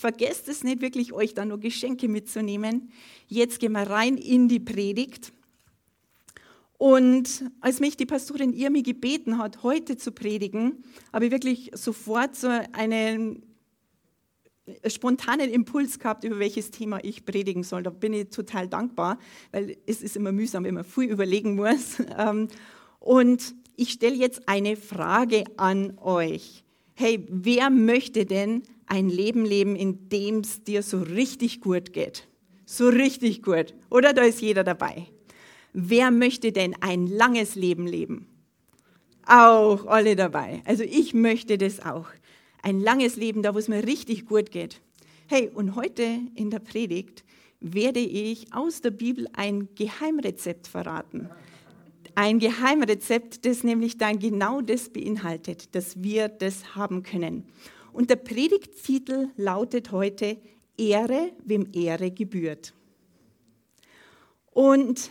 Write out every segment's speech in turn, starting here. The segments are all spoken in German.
vergesst es nicht wirklich, euch da nur Geschenke mitzunehmen. Jetzt gehen wir rein in die Predigt. Und als mich die Pastorin Irmi gebeten hat, heute zu predigen, habe ich wirklich sofort so einen spontanen Impuls gehabt, über welches Thema ich predigen soll. Da bin ich total dankbar, weil es ist immer mühsam, wenn man viel überlegen muss. Ähm, und ich stelle jetzt eine Frage an euch. Hey, wer möchte denn ein Leben leben, in dem es dir so richtig gut geht. So richtig gut. Oder da ist jeder dabei. Wer möchte denn ein langes Leben leben? Auch alle dabei. Also ich möchte das auch. Ein langes Leben, da wo es mir richtig gut geht. Hey, und heute in der Predigt werde ich aus der Bibel ein Geheimrezept verraten. Ein Geheimrezept, das nämlich dann genau das beinhaltet, dass wir das haben können. Und der Predigttitel lautet heute Ehre, wem Ehre gebührt. Und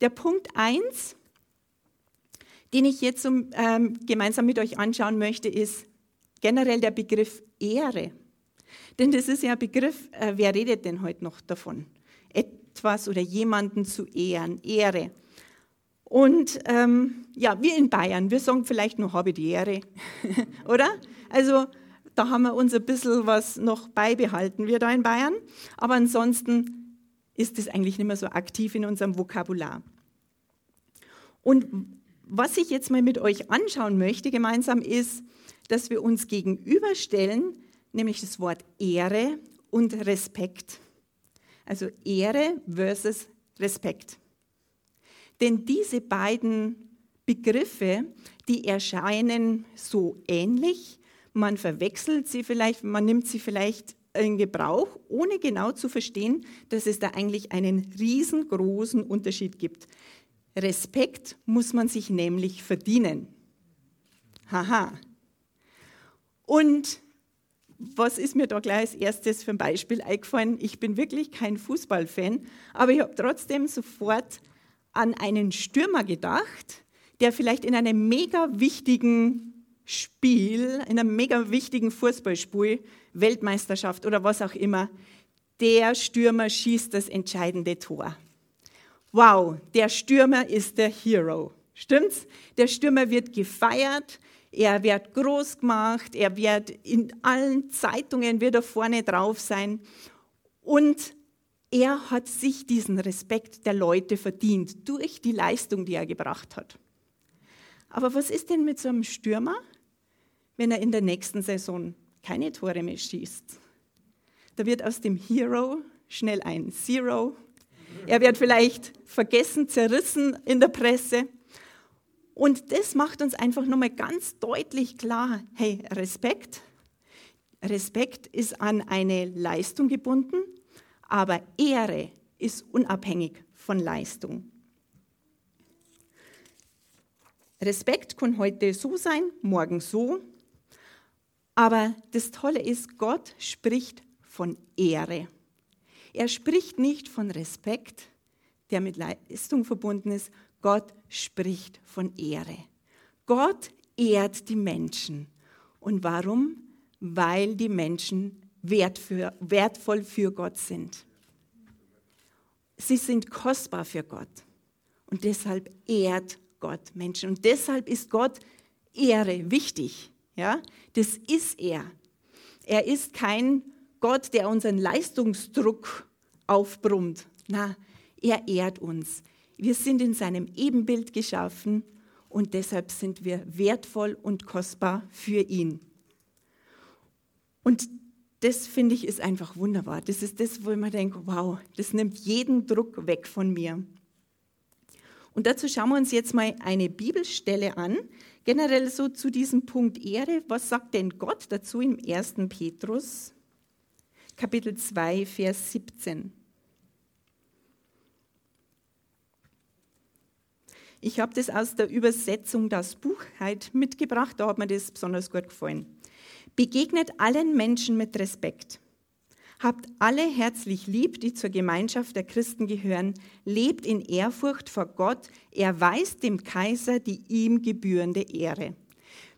der Punkt 1, den ich jetzt ähm, gemeinsam mit euch anschauen möchte, ist generell der Begriff Ehre. Denn das ist ja ein Begriff, äh, wer redet denn heute noch davon? Etwas oder jemanden zu ehren, Ehre. Und ähm, ja, wir in Bayern, wir sagen vielleicht nur, habe die Ehre, oder? Also da haben wir uns ein bisschen was noch beibehalten, wir da in Bayern. Aber ansonsten ist es eigentlich nicht mehr so aktiv in unserem Vokabular. Und was ich jetzt mal mit euch anschauen möchte gemeinsam ist, dass wir uns gegenüberstellen, nämlich das Wort Ehre und Respekt. Also Ehre versus Respekt. Denn diese beiden Begriffe, die erscheinen so ähnlich, man verwechselt sie vielleicht, man nimmt sie vielleicht in Gebrauch, ohne genau zu verstehen, dass es da eigentlich einen riesengroßen Unterschied gibt. Respekt muss man sich nämlich verdienen. Haha. Und was ist mir da gleich als erstes für ein Beispiel eingefallen? Ich bin wirklich kein Fußballfan, aber ich habe trotzdem sofort an einen Stürmer gedacht, der vielleicht in einem mega wichtigen Spiel, in einem mega wichtigen Fußballspiel, Weltmeisterschaft oder was auch immer, der Stürmer schießt das entscheidende Tor. Wow, der Stürmer ist der Hero. Stimmt's? Der Stürmer wird gefeiert, er wird groß gemacht, er wird in allen Zeitungen wird er vorne drauf sein und er hat sich diesen Respekt der Leute verdient durch die Leistung, die er gebracht hat. Aber was ist denn mit so einem Stürmer, wenn er in der nächsten Saison keine Tore mehr schießt. Da wird aus dem Hero schnell ein Zero. Er wird vielleicht vergessen, zerrissen in der Presse. Und das macht uns einfach nochmal ganz deutlich klar, hey, Respekt. Respekt ist an eine Leistung gebunden, aber Ehre ist unabhängig von Leistung. Respekt kann heute so sein, morgen so. Aber das Tolle ist, Gott spricht von Ehre. Er spricht nicht von Respekt, der mit Leistung verbunden ist. Gott spricht von Ehre. Gott ehrt die Menschen. Und warum? Weil die Menschen wertvoll für Gott sind. Sie sind kostbar für Gott. Und deshalb ehrt Gott Menschen. Und deshalb ist Gott Ehre wichtig. Ja, das ist er. Er ist kein Gott, der unseren Leistungsdruck aufbrummt. Na, er ehrt uns. Wir sind in seinem Ebenbild geschaffen und deshalb sind wir wertvoll und kostbar für ihn. Und das finde ich ist einfach wunderbar. Das ist das, wo ich mir denke, wow, das nimmt jeden Druck weg von mir. Und dazu schauen wir uns jetzt mal eine Bibelstelle an, generell so zu diesem Punkt Ehre. Was sagt denn Gott dazu im 1. Petrus? Kapitel 2, Vers 17. Ich habe das aus der Übersetzung Das Buchheit mitgebracht, da hat mir das besonders gut gefallen. Begegnet allen Menschen mit Respekt. Habt alle herzlich lieb, die zur Gemeinschaft der Christen gehören. Lebt in Ehrfurcht vor Gott. Erweist dem Kaiser die ihm gebührende Ehre.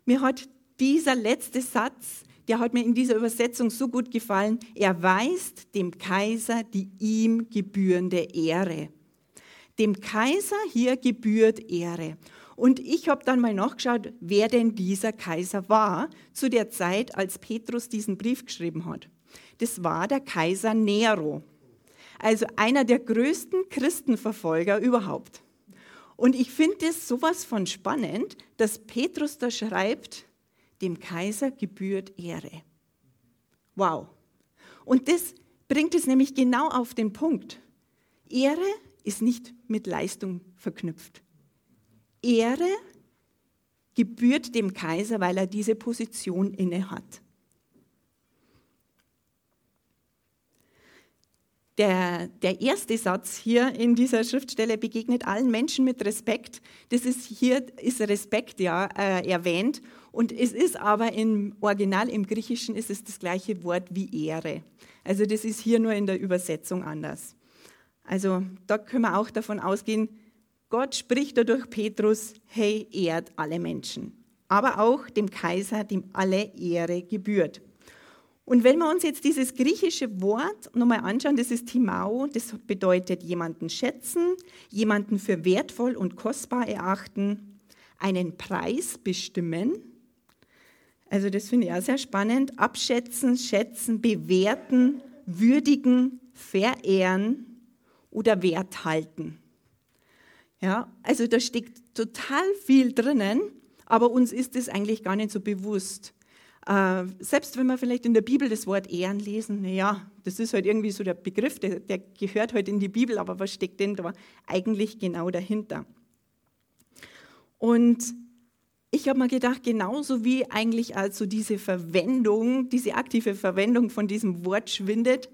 Mir hat dieser letzte Satz, der hat mir in dieser Übersetzung so gut gefallen. Erweist dem Kaiser die ihm gebührende Ehre. Dem Kaiser hier gebührt Ehre. Und ich habe dann mal nachgeschaut, wer denn dieser Kaiser war zu der Zeit, als Petrus diesen Brief geschrieben hat. Das war der Kaiser Nero, also einer der größten Christenverfolger überhaupt. Und ich finde es sowas von spannend, dass Petrus da schreibt, dem Kaiser gebührt Ehre. Wow. Und das bringt es nämlich genau auf den Punkt. Ehre ist nicht mit Leistung verknüpft. Ehre gebührt dem Kaiser, weil er diese Position inne hat. Der, der, erste Satz hier in dieser Schriftstelle begegnet allen Menschen mit Respekt. Das ist hier ist Respekt ja äh, erwähnt und es ist aber im Original im Griechischen ist es das gleiche Wort wie Ehre. Also das ist hier nur in der Übersetzung anders. Also da können wir auch davon ausgehen, Gott spricht dadurch Petrus, hey, ehrt alle Menschen, aber auch dem Kaiser, dem alle Ehre gebührt. Und wenn wir uns jetzt dieses griechische Wort nochmal anschauen, das ist Timao, das bedeutet jemanden schätzen, jemanden für wertvoll und kostbar erachten, einen Preis bestimmen. Also das finde ich auch sehr spannend. Abschätzen, schätzen, bewerten, würdigen, verehren oder Wert halten. Ja, also da steckt total viel drinnen, aber uns ist es eigentlich gar nicht so bewusst. Äh, selbst wenn wir vielleicht in der Bibel das Wort Ehren lesen, naja, das ist halt irgendwie so der Begriff, der, der gehört halt in die Bibel, aber was steckt denn da eigentlich genau dahinter? Und ich habe mir gedacht, genauso wie eigentlich also diese Verwendung, diese aktive Verwendung von diesem Wort schwindet,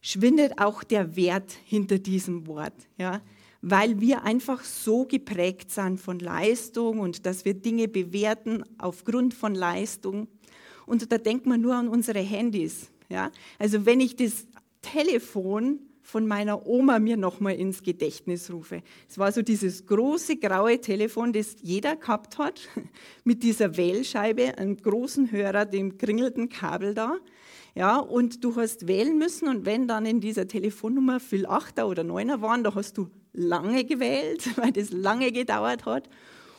schwindet auch der Wert hinter diesem Wort. Ja? Weil wir einfach so geprägt sind von Leistung und dass wir Dinge bewerten aufgrund von Leistung. Und da denkt man nur an unsere Handys. Ja? Also wenn ich das Telefon von meiner Oma mir nochmal ins Gedächtnis rufe. Es war so dieses große graue Telefon, das jeder gehabt hat, mit dieser Wählscheibe, einem großen Hörer, dem kringelten Kabel da. Ja, und du hast wählen müssen und wenn dann in dieser Telefonnummer viel Achter oder Neuner waren, da hast du lange gewählt, weil das lange gedauert hat.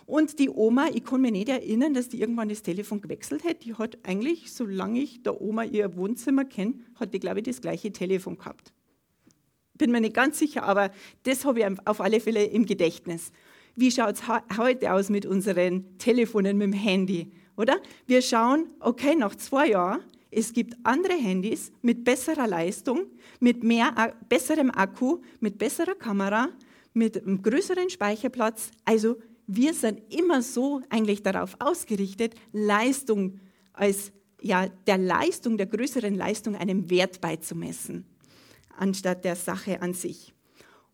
Und die Oma, ich kann mich nicht erinnern, dass die irgendwann das Telefon gewechselt hätte. Die hat eigentlich, solange ich der Oma ihr Wohnzimmer kenne, hat die, glaube ich, das gleiche Telefon gehabt. Bin mir nicht ganz sicher, aber das habe ich auf alle Fälle im Gedächtnis. Wie schaut es heute aus mit unseren Telefonen, mit dem Handy, oder? Wir schauen, okay, nach zwei Jahren es gibt andere Handys mit besserer Leistung, mit mehr, besserem Akku, mit besserer Kamera, mit einem größeren Speicherplatz. Also wir sind immer so eigentlich darauf ausgerichtet, Leistung als ja, der Leistung, der größeren Leistung einen Wert beizumessen, anstatt der Sache an sich.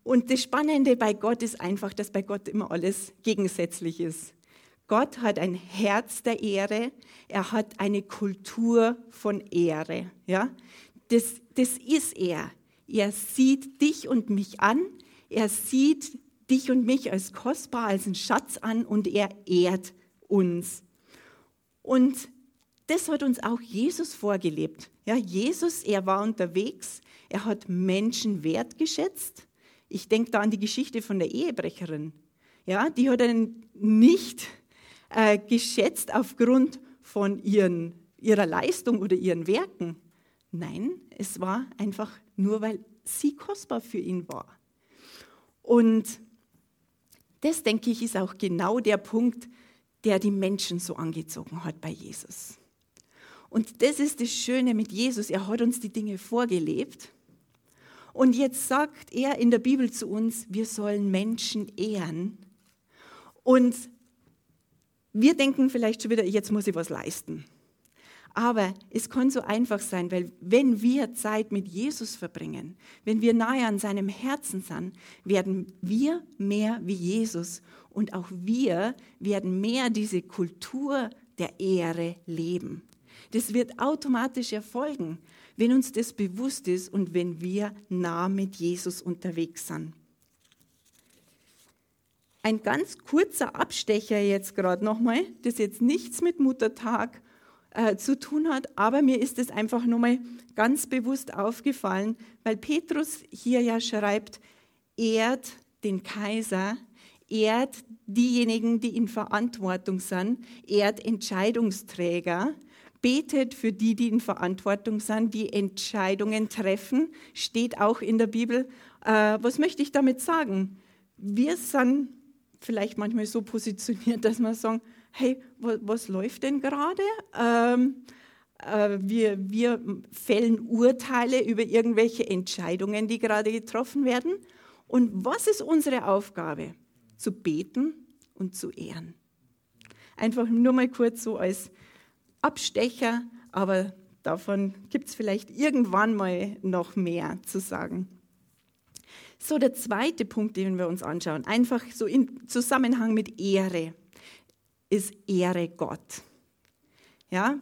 Und das Spannende bei Gott ist einfach, dass bei Gott immer alles gegensätzlich ist. Gott hat ein Herz der Ehre, er hat eine Kultur von Ehre. Ja? Das, das ist er. Er sieht dich und mich an, er sieht dich und mich als kostbar, als einen Schatz an und er ehrt uns. Und das hat uns auch Jesus vorgelebt. Ja, Jesus, er war unterwegs, er hat Menschen wertgeschätzt. Ich denke da an die Geschichte von der Ehebrecherin. Ja, die hat er nicht äh, geschätzt aufgrund von ihren, ihrer Leistung oder ihren Werken. Nein, es war einfach nur, weil sie kostbar für ihn war. Und das, denke ich, ist auch genau der Punkt, der die Menschen so angezogen hat bei Jesus. Und das ist das Schöne mit Jesus. Er hat uns die Dinge vorgelebt. Und jetzt sagt er in der Bibel zu uns, wir sollen Menschen ehren. Und wir denken vielleicht schon wieder, jetzt muss ich was leisten. Aber es kann so einfach sein, weil wenn wir Zeit mit Jesus verbringen, wenn wir nahe an seinem Herzen sind, werden wir mehr wie Jesus und auch wir werden mehr diese Kultur der Ehre leben. Das wird automatisch erfolgen, wenn uns das bewusst ist und wenn wir nah mit Jesus unterwegs sind. Ein ganz kurzer Abstecher jetzt gerade nochmal, das jetzt nichts mit Muttertag äh, zu tun hat, aber mir ist es einfach nochmal ganz bewusst aufgefallen, weil Petrus hier ja schreibt, ehrt den Kaiser, ehrt diejenigen, die in Verantwortung sind, ehrt Entscheidungsträger, betet für die, die in Verantwortung sind, die Entscheidungen treffen, steht auch in der Bibel. Äh, was möchte ich damit sagen? Wir sind vielleicht manchmal so positioniert, dass wir sagen, hey, was, was läuft denn gerade? Ähm, äh, wir, wir fällen Urteile über irgendwelche Entscheidungen, die gerade getroffen werden. Und was ist unsere Aufgabe? Zu beten und zu ehren. Einfach nur mal kurz so als Abstecher, aber davon gibt es vielleicht irgendwann mal noch mehr zu sagen. So, der zweite Punkt, den wir uns anschauen, einfach so im Zusammenhang mit Ehre ist Ehre Gott. Ja?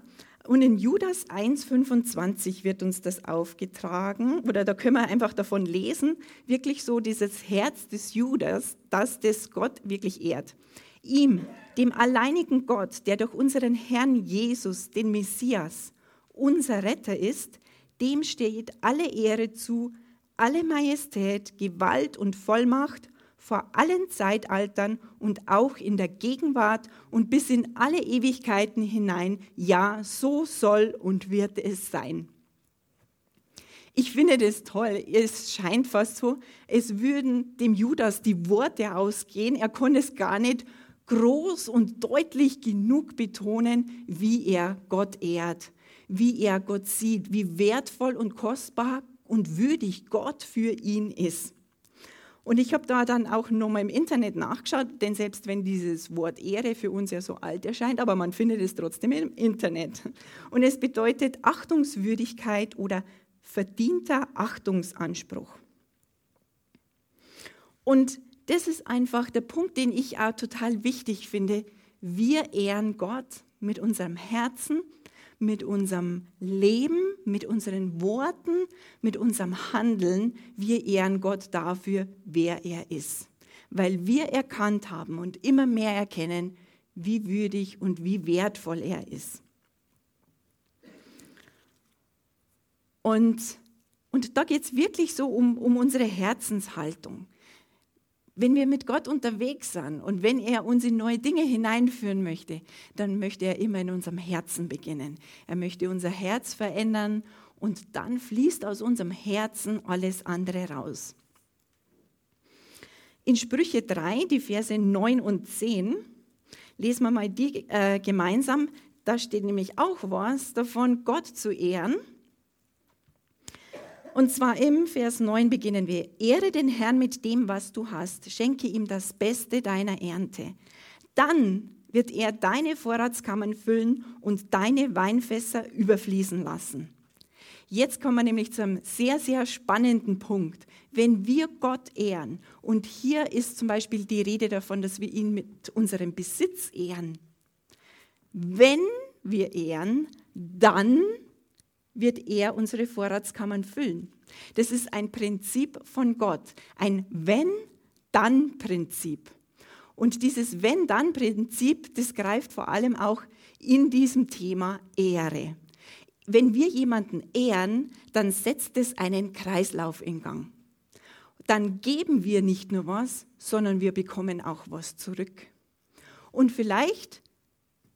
Und in Judas 1,25 wird uns das aufgetragen, oder da können wir einfach davon lesen, wirklich so dieses Herz des Judas, das das Gott wirklich ehrt. Ihm, dem alleinigen Gott, der durch unseren Herrn Jesus, den Messias, unser Retter ist, dem steht alle Ehre zu, alle Majestät, Gewalt und Vollmacht vor allen Zeitaltern und auch in der Gegenwart und bis in alle Ewigkeiten hinein. Ja, so soll und wird es sein. Ich finde das toll. Es scheint fast so, es würden dem Judas die Worte ausgehen. Er konnte es gar nicht groß und deutlich genug betonen, wie er Gott ehrt, wie er Gott sieht, wie wertvoll und kostbar und würdig Gott für ihn ist. Und ich habe da dann auch nochmal im Internet nachgeschaut, denn selbst wenn dieses Wort Ehre für uns ja so alt erscheint, aber man findet es trotzdem im Internet. Und es bedeutet Achtungswürdigkeit oder verdienter Achtungsanspruch. Und das ist einfach der Punkt, den ich auch total wichtig finde. Wir ehren Gott mit unserem Herzen, mit unserem Leben, mit unseren Worten, mit unserem Handeln. Wir ehren Gott dafür, wer er ist. Weil wir erkannt haben und immer mehr erkennen, wie würdig und wie wertvoll er ist. Und, und da geht es wirklich so um, um unsere Herzenshaltung wenn wir mit Gott unterwegs sind und wenn er uns in neue Dinge hineinführen möchte, dann möchte er immer in unserem Herzen beginnen. Er möchte unser Herz verändern und dann fließt aus unserem Herzen alles andere raus. In Sprüche 3, die Verse 9 und 10, lesen wir mal die äh, gemeinsam. Da steht nämlich auch was davon, Gott zu ehren. Und zwar im Vers 9 beginnen wir. Ehre den Herrn mit dem, was du hast. Schenke ihm das Beste deiner Ernte. Dann wird er deine Vorratskammern füllen und deine Weinfässer überfließen lassen. Jetzt kommen wir nämlich zu einem sehr, sehr spannenden Punkt. Wenn wir Gott ehren, und hier ist zum Beispiel die Rede davon, dass wir ihn mit unserem Besitz ehren. Wenn wir ehren, dann wird er unsere Vorratskammern füllen. Das ist ein Prinzip von Gott, ein Wenn-Dann-Prinzip. Und dieses Wenn-Dann-Prinzip, das greift vor allem auch in diesem Thema Ehre. Wenn wir jemanden ehren, dann setzt es einen Kreislauf in Gang. Dann geben wir nicht nur was, sondern wir bekommen auch was zurück. Und vielleicht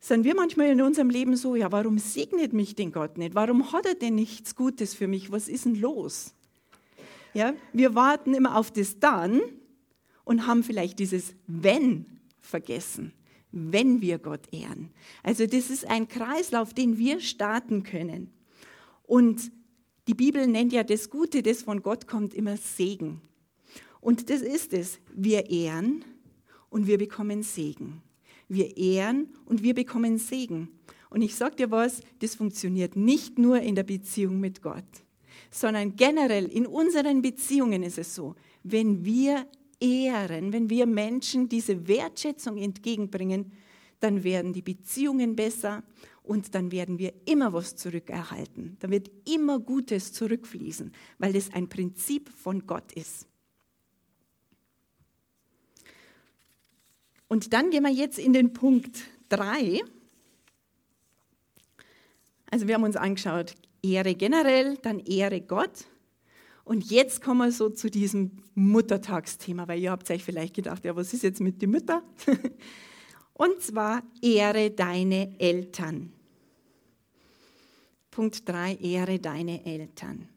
sind wir manchmal in unserem Leben so, ja, warum segnet mich denn Gott nicht? Warum hat er denn nichts Gutes für mich? Was ist denn los? Ja, wir warten immer auf das Dann und haben vielleicht dieses Wenn vergessen, wenn wir Gott ehren. Also das ist ein Kreislauf, den wir starten können. Und die Bibel nennt ja das Gute, das von Gott kommt, immer Segen. Und das ist es. Wir ehren und wir bekommen Segen. Wir ehren und wir bekommen Segen. Und ich sage dir was, das funktioniert nicht nur in der Beziehung mit Gott, sondern generell in unseren Beziehungen ist es so, wenn wir ehren, wenn wir Menschen diese Wertschätzung entgegenbringen, dann werden die Beziehungen besser und dann werden wir immer was zurückerhalten. Da wird immer Gutes zurückfließen, weil das ein Prinzip von Gott ist. Und dann gehen wir jetzt in den Punkt 3. Also wir haben uns angeschaut, Ehre generell, dann Ehre Gott. Und jetzt kommen wir so zu diesem Muttertagsthema, weil ihr habt euch vielleicht gedacht, ja, was ist jetzt mit den Müttern? Und zwar Ehre deine Eltern. Punkt 3, Ehre deine Eltern.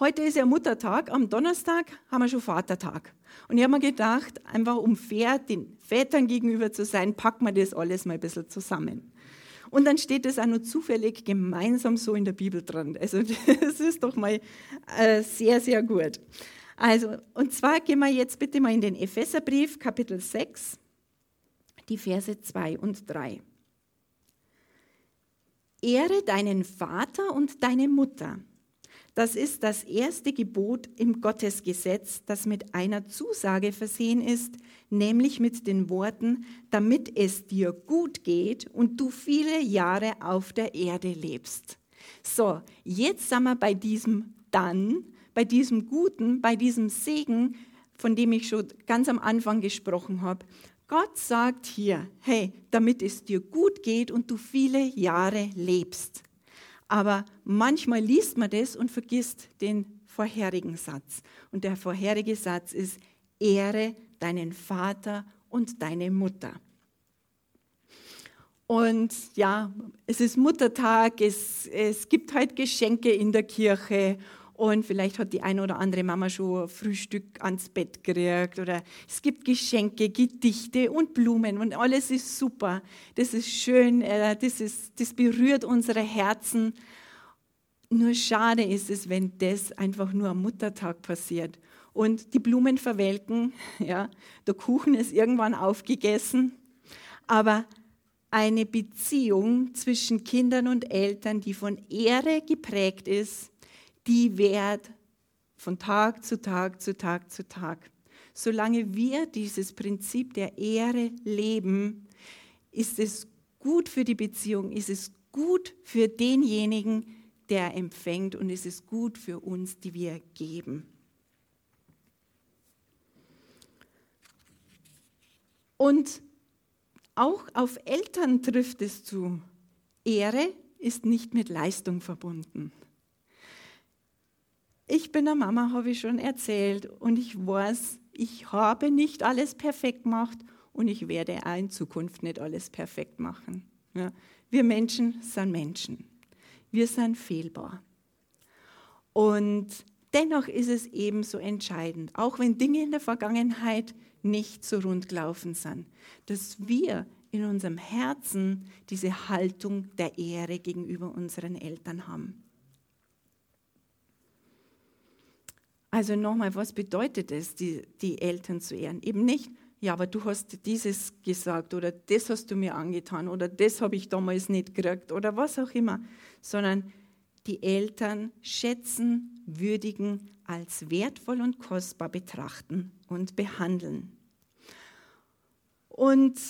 Heute ist ja Muttertag, am Donnerstag haben wir schon Vatertag. Und ich habe mir gedacht, einfach um fair den Vätern gegenüber zu sein, packen wir das alles mal ein bisschen zusammen. Und dann steht es auch nur zufällig gemeinsam so in der Bibel dran. Also das ist doch mal äh, sehr, sehr gut. Also, und zwar gehen wir jetzt bitte mal in den Epheserbrief, Kapitel 6, die Verse 2 und 3. Ehre deinen Vater und deine Mutter das ist das erste Gebot im Gottesgesetz, das mit einer Zusage versehen ist, nämlich mit den Worten, damit es dir gut geht und du viele Jahre auf der Erde lebst. So, jetzt sind wir bei diesem dann, bei diesem Guten, bei diesem Segen, von dem ich schon ganz am Anfang gesprochen habe. Gott sagt hier, hey, damit es dir gut geht und du viele Jahre lebst. Aber manchmal liest man das und vergisst den vorherigen Satz. Und der vorherige Satz ist, ehre deinen Vater und deine Mutter. Und ja, es ist Muttertag, es, es gibt halt Geschenke in der Kirche und vielleicht hat die eine oder andere Mama schon Frühstück ans Bett gekriegt oder es gibt Geschenke, Gedichte und Blumen und alles ist super. Das ist schön, äh, das, ist, das berührt unsere Herzen. Nur schade ist es, wenn das einfach nur am Muttertag passiert und die Blumen verwelken, ja, der Kuchen ist irgendwann aufgegessen, aber eine Beziehung zwischen Kindern und Eltern, die von Ehre geprägt ist, die währt von Tag zu Tag zu Tag zu Tag. Solange wir dieses Prinzip der Ehre leben, ist es gut für die Beziehung, ist es gut für denjenigen, der empfängt und es ist gut für uns, die wir geben. Und auch auf Eltern trifft es zu. Ehre ist nicht mit Leistung verbunden. Ich bin der Mama, habe ich schon erzählt, und ich weiß, ich habe nicht alles perfekt gemacht und ich werde auch in Zukunft nicht alles perfekt machen. Ja, wir Menschen sind Menschen. Wir sind fehlbar. Und dennoch ist es ebenso entscheidend, auch wenn Dinge in der Vergangenheit nicht so rund gelaufen sind, dass wir in unserem Herzen diese Haltung der Ehre gegenüber unseren Eltern haben. Also nochmal, was bedeutet es, die, die Eltern zu ehren? Eben nicht, ja, aber du hast dieses gesagt oder das hast du mir angetan oder das habe ich damals nicht gekriegt oder was auch immer, sondern die Eltern schätzen, würdigen, als wertvoll und kostbar betrachten und behandeln. Und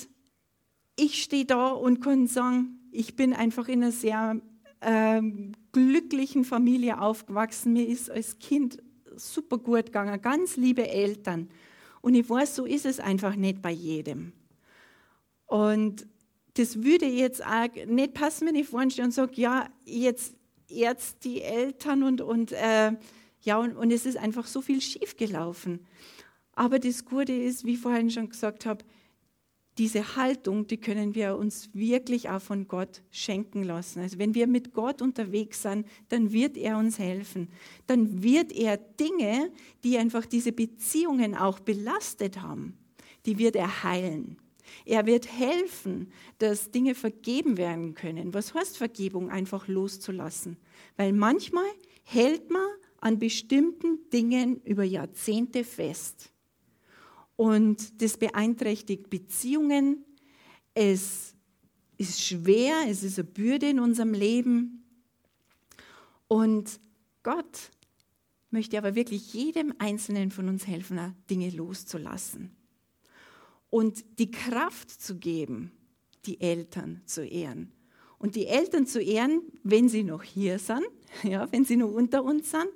ich stehe da und kann sagen, ich bin einfach in einer sehr äh, glücklichen Familie aufgewachsen. Mir ist als Kind super gut gegangen, ganz liebe Eltern. Und ich weiß, so ist es einfach nicht bei jedem. Und das würde jetzt auch nicht passen, wenn ich vorne und sage, ja, jetzt, jetzt die Eltern und, und äh, ja, und, und es ist einfach so viel schiefgelaufen. Aber das Gute ist, wie ich vorhin schon gesagt habe, diese Haltung, die können wir uns wirklich auch von Gott schenken lassen. Also wenn wir mit Gott unterwegs sind, dann wird er uns helfen. Dann wird er Dinge, die einfach diese Beziehungen auch belastet haben, die wird er heilen. Er wird helfen, dass Dinge vergeben werden können. Was heißt Vergebung? Einfach loszulassen. Weil manchmal hält man an bestimmten Dingen über Jahrzehnte fest. Und das beeinträchtigt Beziehungen. Es ist schwer, es ist eine Bürde in unserem Leben. Und Gott möchte aber wirklich jedem Einzelnen von uns helfen, Dinge loszulassen. Und die Kraft zu geben, die Eltern zu ehren. Und die Eltern zu ehren, wenn sie noch hier sind, ja, wenn sie noch unter uns sind.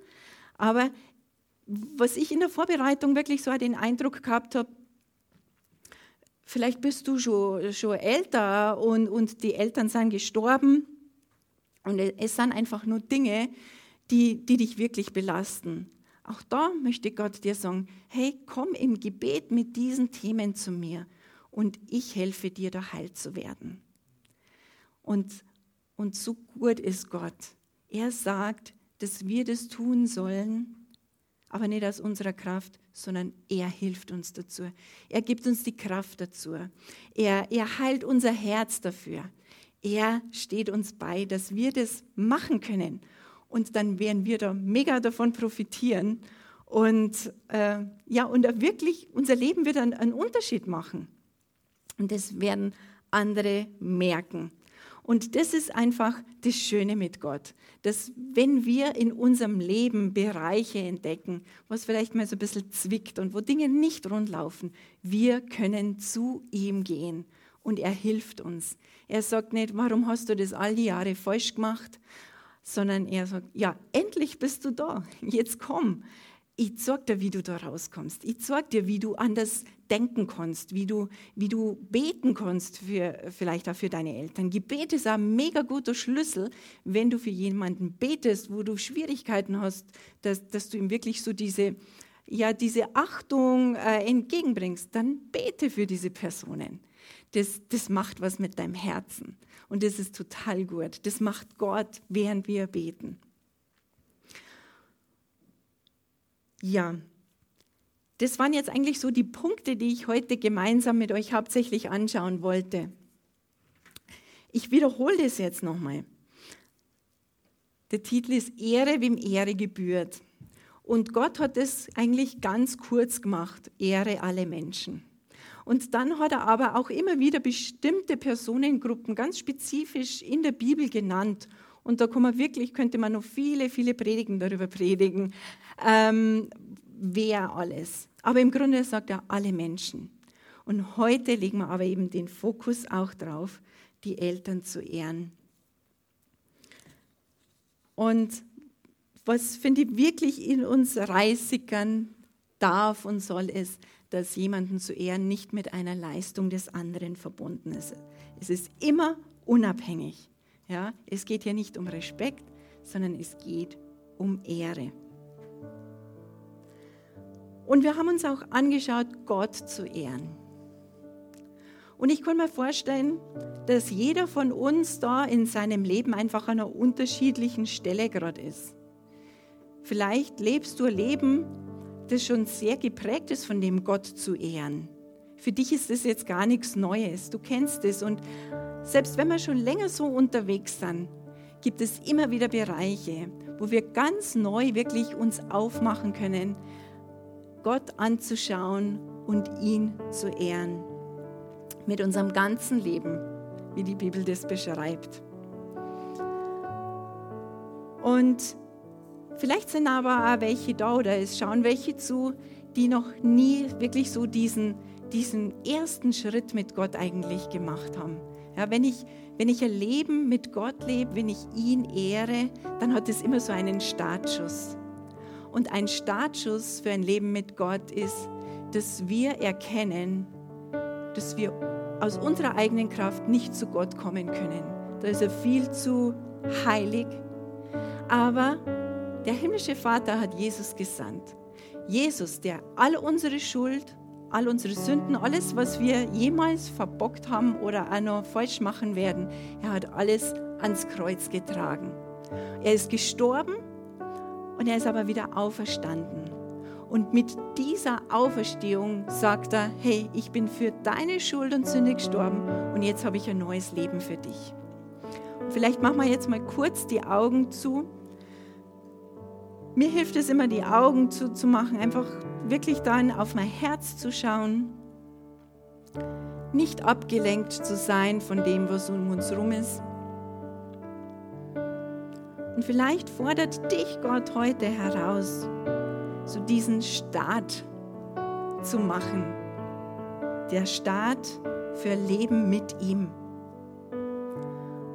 Aber was ich in der Vorbereitung wirklich so den Eindruck gehabt habe, vielleicht bist du schon, schon älter und, und die Eltern sind gestorben und es sind einfach nur Dinge, die, die dich wirklich belasten. Auch da möchte Gott dir sagen, hey, komm im Gebet mit diesen Themen zu mir und ich helfe dir, da heil zu werden. Und, und so gut ist Gott. Er sagt, dass wir das tun sollen, aber nicht aus unserer Kraft, sondern er hilft uns dazu. Er gibt uns die Kraft dazu. Er, er heilt unser Herz dafür. Er steht uns bei, dass wir das machen können. Und dann werden wir da mega davon profitieren. Und äh, ja, und wirklich, unser Leben wird einen, einen Unterschied machen. Und das werden andere merken. Und das ist einfach das Schöne mit Gott, dass wenn wir in unserem Leben Bereiche entdecken, was vielleicht mal so ein bisschen zwickt und wo Dinge nicht rundlaufen, wir können zu ihm gehen und er hilft uns. Er sagt nicht, warum hast du das all die Jahre falsch gemacht, sondern er sagt, ja, endlich bist du da, jetzt komm ich zeig dir, wie du da rauskommst. Ich zeig dir, wie du anders denken kannst, wie du, wie du beten kannst, für, vielleicht auch für deine Eltern. Gebet ist ein mega guter Schlüssel, wenn du für jemanden betest, wo du Schwierigkeiten hast, dass, dass du ihm wirklich so diese, ja, diese Achtung äh, entgegenbringst. Dann bete für diese Personen. Das, das macht was mit deinem Herzen. Und das ist total gut. Das macht Gott, während wir beten. Ja, das waren jetzt eigentlich so die Punkte, die ich heute gemeinsam mit euch hauptsächlich anschauen wollte. Ich wiederhole das jetzt nochmal. Der Titel ist Ehre, wem Ehre gebührt. Und Gott hat es eigentlich ganz kurz gemacht, Ehre alle Menschen. Und dann hat er aber auch immer wieder bestimmte Personengruppen ganz spezifisch in der Bibel genannt und da kann man wirklich, könnte man noch viele, viele Predigen darüber predigen, ähm, wer alles. Aber im Grunde sagt er alle Menschen. Und heute legen wir aber eben den Fokus auch drauf, die Eltern zu ehren. Und was finde ich wirklich in uns reißigern darf und soll, ist, dass jemanden zu ehren nicht mit einer Leistung des anderen verbunden ist. Es ist immer unabhängig. Ja, es geht hier nicht um Respekt, sondern es geht um Ehre. Und wir haben uns auch angeschaut, Gott zu ehren. Und ich kann mir vorstellen, dass jeder von uns da in seinem Leben einfach an einer unterschiedlichen Stelle gerade ist. Vielleicht lebst du ein Leben, das schon sehr geprägt ist, von dem Gott zu ehren. Für dich ist das jetzt gar nichts Neues. Du kennst es und selbst wenn wir schon länger so unterwegs sind, gibt es immer wieder Bereiche, wo wir ganz neu wirklich uns aufmachen können, Gott anzuschauen und ihn zu ehren. Mit unserem ganzen Leben, wie die Bibel das beschreibt. Und vielleicht sind aber auch welche da oder es schauen welche zu, die noch nie wirklich so diesen, diesen ersten Schritt mit Gott eigentlich gemacht haben ja, wenn, ich, wenn ich ein Leben mit Gott lebe, wenn ich ihn ehre, dann hat es immer so einen Startschuss. Und ein Startschuss für ein Leben mit Gott ist, dass wir erkennen, dass wir aus unserer eigenen Kraft nicht zu Gott kommen können. Da ist er viel zu heilig. Aber der himmlische Vater hat Jesus gesandt. Jesus, der all unsere Schuld all unsere Sünden, alles, was wir jemals verbockt haben oder auch noch falsch machen werden, er hat alles ans Kreuz getragen. Er ist gestorben und er ist aber wieder auferstanden. Und mit dieser Auferstehung sagt er, hey, ich bin für deine Schuld und Sünde gestorben und jetzt habe ich ein neues Leben für dich. Vielleicht machen wir jetzt mal kurz die Augen zu. Mir hilft es immer, die Augen zuzumachen, einfach wirklich dann auf mein Herz zu schauen. nicht abgelenkt zu sein von dem, was um uns herum ist. Und vielleicht fordert dich Gott heute heraus, so diesen Start zu machen. Der Start für Leben mit ihm.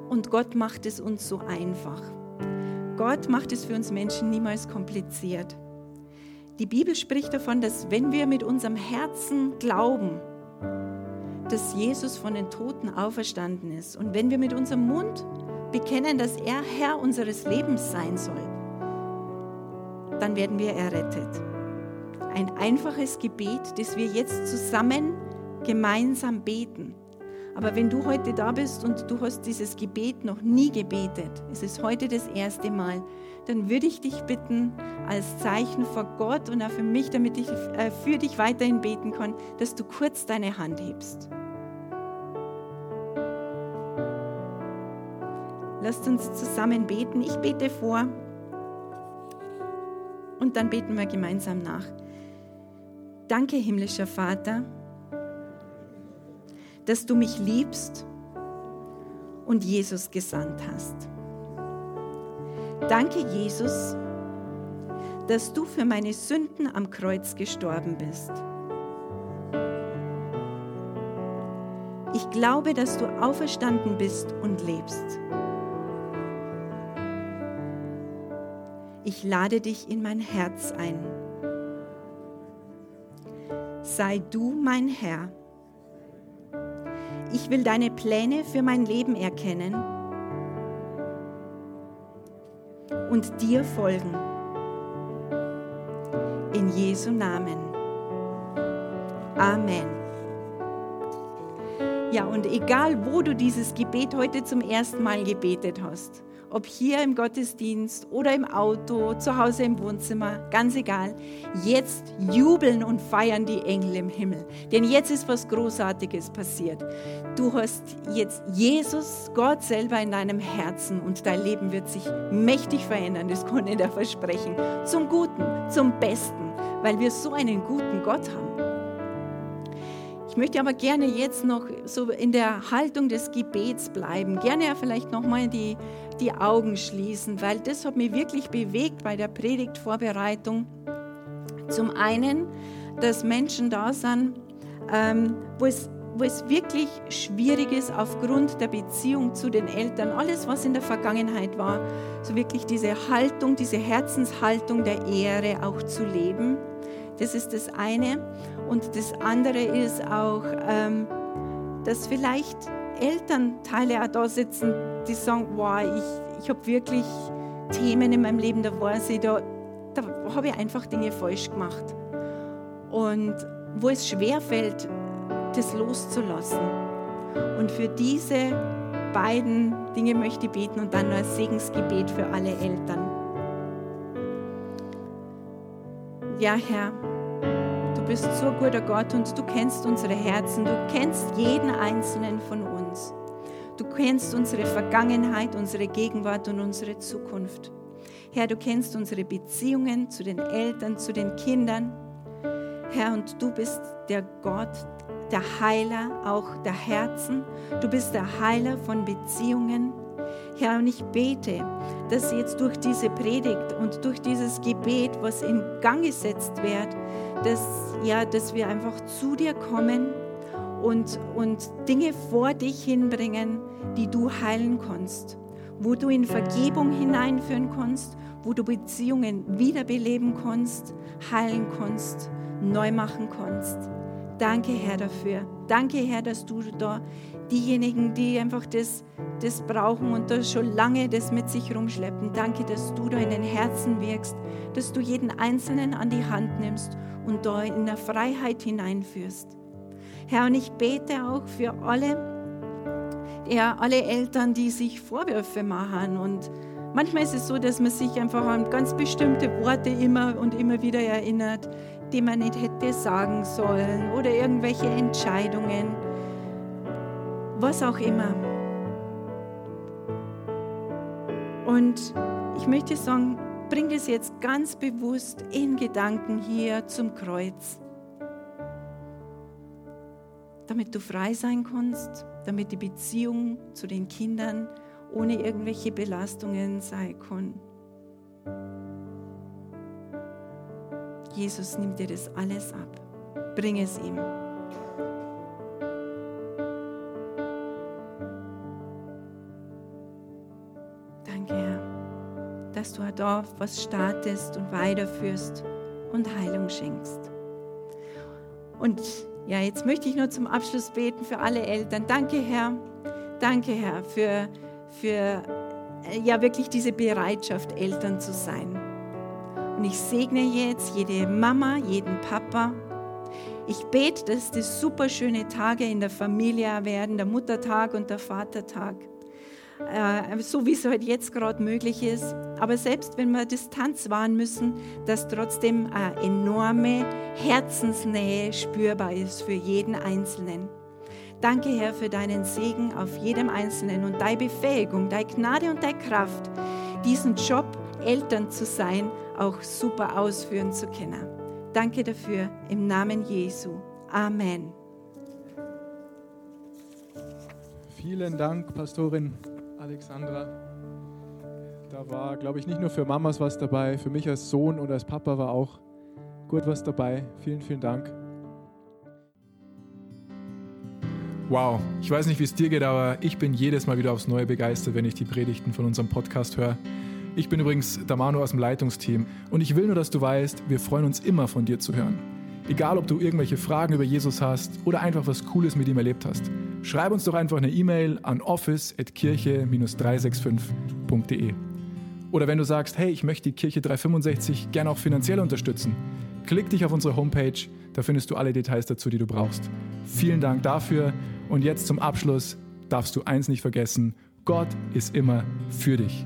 Und Gott macht es uns so einfach. Gott macht es für uns Menschen niemals kompliziert. Die Bibel spricht davon, dass wenn wir mit unserem Herzen glauben, dass Jesus von den Toten auferstanden ist und wenn wir mit unserem Mund bekennen, dass er Herr unseres Lebens sein soll, dann werden wir errettet. Ein einfaches Gebet, das wir jetzt zusammen gemeinsam beten. Aber wenn du heute da bist und du hast dieses Gebet noch nie gebetet, es ist heute das erste Mal, dann würde ich dich bitten, als Zeichen vor Gott und auch für mich, damit ich äh, für dich weiterhin beten kann, dass du kurz deine Hand hebst. Lasst uns zusammen beten. Ich bete vor und dann beten wir gemeinsam nach. Danke, himmlischer Vater dass du mich liebst und Jesus gesandt hast. Danke, Jesus, dass du für meine Sünden am Kreuz gestorben bist. Ich glaube, dass du auferstanden bist und lebst. Ich lade dich in mein Herz ein. Sei du mein Herr ich will deine Pläne für mein Leben erkennen und dir folgen. In Jesu Namen. Amen. Ja, und egal, wo du dieses Gebet heute zum ersten Mal gebetet hast, ob hier im Gottesdienst oder im Auto, zu Hause im Wohnzimmer, ganz egal. Jetzt jubeln und feiern die Engel im Himmel. Denn jetzt ist was Großartiges passiert. Du hast jetzt Jesus, Gott selber in deinem Herzen und dein Leben wird sich mächtig verändern. Das kann ich dir versprechen. Zum Guten, zum Besten, weil wir so einen guten Gott haben. Ich möchte aber gerne jetzt noch so in der Haltung des Gebets bleiben. Gerne ja vielleicht nochmal die, die Augen schließen, weil das hat mich wirklich bewegt bei der Predigtvorbereitung. Zum einen, dass Menschen da sind, ähm, wo es wo es wirklich schwierig ist aufgrund der Beziehung zu den Eltern, alles, was in der Vergangenheit war, so wirklich diese Haltung, diese Herzenshaltung der Ehre auch zu leben. Das ist das eine. Und das andere ist auch, ähm, dass vielleicht Elternteile auch da sitzen, die sagen, wow, ich, ich habe wirklich Themen in meinem Leben, da weiß ich, da, da habe ich einfach Dinge falsch gemacht. Und wo es schwer fällt, das loszulassen. Und für diese beiden Dinge möchte ich beten und dann noch ein Segensgebet für alle Eltern. Ja, Herr, bist so guter Gott und du kennst unsere Herzen, du kennst jeden einzelnen von uns. Du kennst unsere Vergangenheit, unsere Gegenwart und unsere Zukunft. Herr, du kennst unsere Beziehungen zu den Eltern, zu den Kindern. Herr, und du bist der Gott, der Heiler auch der Herzen. Du bist der Heiler von Beziehungen. Herr, und ich bete, dass jetzt durch diese Predigt und durch dieses Gebet, was in Gang gesetzt wird, dass, ja, dass wir einfach zu dir kommen und, und Dinge vor dich hinbringen, die du heilen kannst, wo du in Vergebung hineinführen kannst, wo du Beziehungen wiederbeleben kannst, heilen kannst, neu machen kannst. Danke, Herr, dafür. Danke, Herr, dass du da diejenigen, die einfach das, das brauchen und das schon lange das mit sich rumschleppen, danke, dass du da in den Herzen wirkst, dass du jeden Einzelnen an die Hand nimmst und da in der Freiheit hineinführst. Herr, und ich bete auch für alle, ja, alle Eltern, die sich Vorwürfe machen und Manchmal ist es so, dass man sich einfach an ganz bestimmte Worte immer und immer wieder erinnert, die man nicht hätte sagen sollen oder irgendwelche Entscheidungen, was auch immer. Und ich möchte sagen, bring das jetzt ganz bewusst in Gedanken hier zum Kreuz. damit du frei sein kannst, damit die Beziehung zu den Kindern ohne irgendwelche Belastungen sein kann. Jesus nimmt dir das alles ab. Bring es ihm. Danke, Herr, dass du da was startest und weiterführst und Heilung schenkst. Und ja, jetzt möchte ich nur zum Abschluss beten für alle Eltern. Danke, Herr. Danke, Herr, für, für ja wirklich diese Bereitschaft, Eltern zu sein. Und ich segne jetzt jede Mama, jeden Papa. Ich bete, dass das super schöne Tage in der Familie werden, der Muttertag und der Vatertag. Äh, so wie es halt jetzt gerade möglich ist. Aber selbst wenn wir Distanz wahren müssen, dass trotzdem eine enorme Herzensnähe spürbar ist für jeden Einzelnen. Danke, Herr, für deinen Segen auf jedem Einzelnen und deine Befähigung, deine Gnade und deine Kraft, diesen Job, Eltern zu sein, auch super ausführen zu können. Danke dafür im Namen Jesu. Amen. Vielen Dank, Pastorin Alexandra. Da war, glaube ich, nicht nur für Mamas was dabei, für mich als Sohn und als Papa war auch gut was dabei. Vielen, vielen Dank. Wow, ich weiß nicht, wie es dir geht, aber ich bin jedes Mal wieder aufs Neue begeistert, wenn ich die Predigten von unserem Podcast höre. Ich bin übrigens der Manu aus dem Leitungsteam und ich will nur, dass du weißt, wir freuen uns immer von dir zu hören. Egal, ob du irgendwelche Fragen über Jesus hast oder einfach was Cooles mit ihm erlebt hast. Schreib uns doch einfach eine E-Mail an office.kirche-365.de. Oder wenn du sagst, hey, ich möchte die Kirche 365 gerne auch finanziell unterstützen, klick dich auf unsere Homepage, da findest du alle Details dazu, die du brauchst. Vielen Dank dafür und jetzt zum Abschluss darfst du eins nicht vergessen, Gott ist immer für dich.